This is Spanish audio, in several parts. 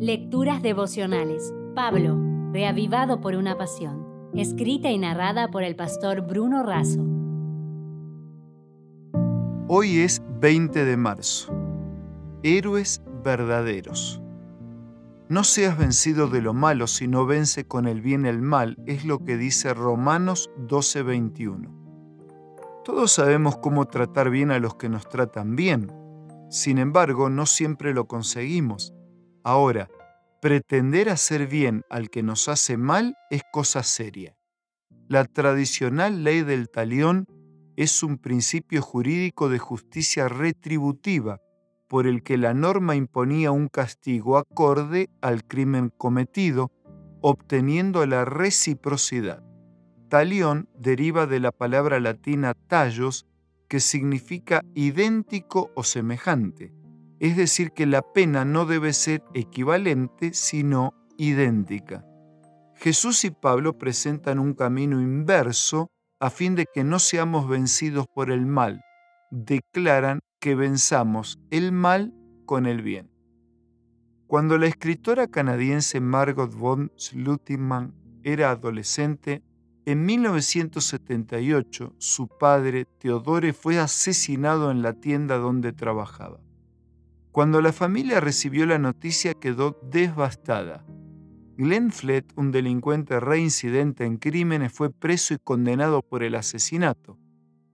Lecturas devocionales. Pablo, reavivado por una pasión. Escrita y narrada por el pastor Bruno Razo. Hoy es 20 de marzo. Héroes verdaderos. No seas vencido de lo malo, sino vence con el bien el mal, es lo que dice Romanos 12:21. Todos sabemos cómo tratar bien a los que nos tratan bien. Sin embargo, no siempre lo conseguimos. Ahora, pretender hacer bien al que nos hace mal es cosa seria. La tradicional ley del talión es un principio jurídico de justicia retributiva por el que la norma imponía un castigo acorde al crimen cometido, obteniendo la reciprocidad. Talión deriva de la palabra latina tallos, que significa idéntico o semejante es decir, que la pena no debe ser equivalente, sino idéntica. Jesús y Pablo presentan un camino inverso a fin de que no seamos vencidos por el mal. Declaran que venzamos el mal con el bien. Cuando la escritora canadiense Margot von Slutiman era adolescente, en 1978 su padre, Teodore, fue asesinado en la tienda donde trabajaba. Cuando la familia recibió la noticia quedó devastada. Glenn Flett, un delincuente reincidente en crímenes, fue preso y condenado por el asesinato.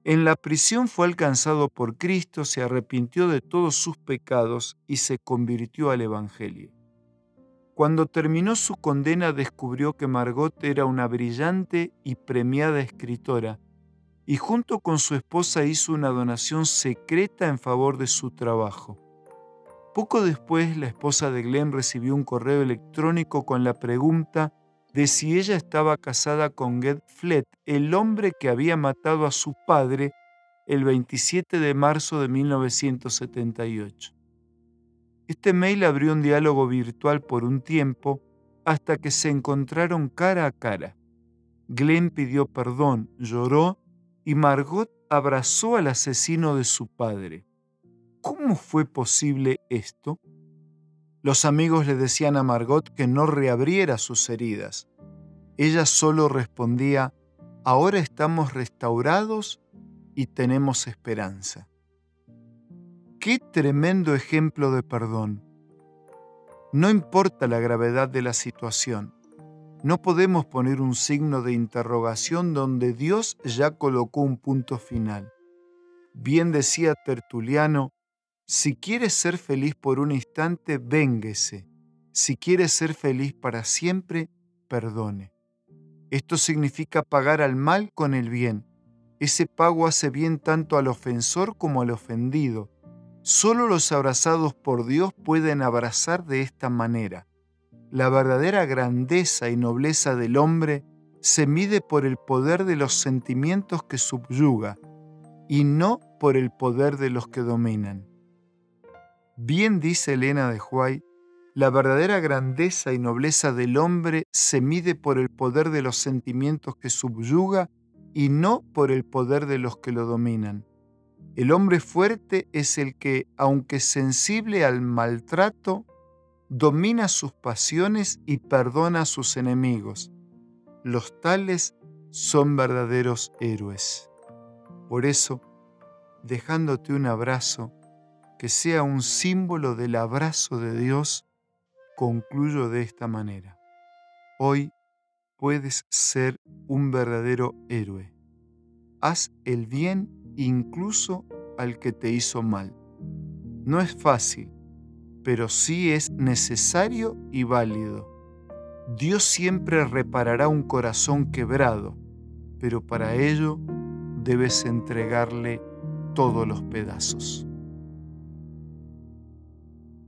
En la prisión fue alcanzado por Cristo, se arrepintió de todos sus pecados y se convirtió al Evangelio. Cuando terminó su condena descubrió que Margot era una brillante y premiada escritora y junto con su esposa hizo una donación secreta en favor de su trabajo. Poco después, la esposa de Glenn recibió un correo electrónico con la pregunta de si ella estaba casada con Ged Flett, el hombre que había matado a su padre el 27 de marzo de 1978. Este mail abrió un diálogo virtual por un tiempo hasta que se encontraron cara a cara. Glenn pidió perdón, lloró y Margot abrazó al asesino de su padre. ¿Cómo fue posible esto? Los amigos le decían a Margot que no reabriera sus heridas. Ella solo respondía, ahora estamos restaurados y tenemos esperanza. Qué tremendo ejemplo de perdón. No importa la gravedad de la situación, no podemos poner un signo de interrogación donde Dios ya colocó un punto final. Bien decía Tertuliano, si quiere ser feliz por un instante, vénguese. Si quiere ser feliz para siempre, perdone. Esto significa pagar al mal con el bien. Ese pago hace bien tanto al ofensor como al ofendido. Solo los abrazados por Dios pueden abrazar de esta manera. La verdadera grandeza y nobleza del hombre se mide por el poder de los sentimientos que subyuga y no por el poder de los que dominan. Bien dice Elena de Huay, la verdadera grandeza y nobleza del hombre se mide por el poder de los sentimientos que subyuga y no por el poder de los que lo dominan. El hombre fuerte es el que, aunque sensible al maltrato, domina sus pasiones y perdona a sus enemigos. Los tales son verdaderos héroes. Por eso, dejándote un abrazo, que sea un símbolo del abrazo de Dios, concluyo de esta manera. Hoy puedes ser un verdadero héroe. Haz el bien incluso al que te hizo mal. No es fácil, pero sí es necesario y válido. Dios siempre reparará un corazón quebrado, pero para ello debes entregarle todos los pedazos.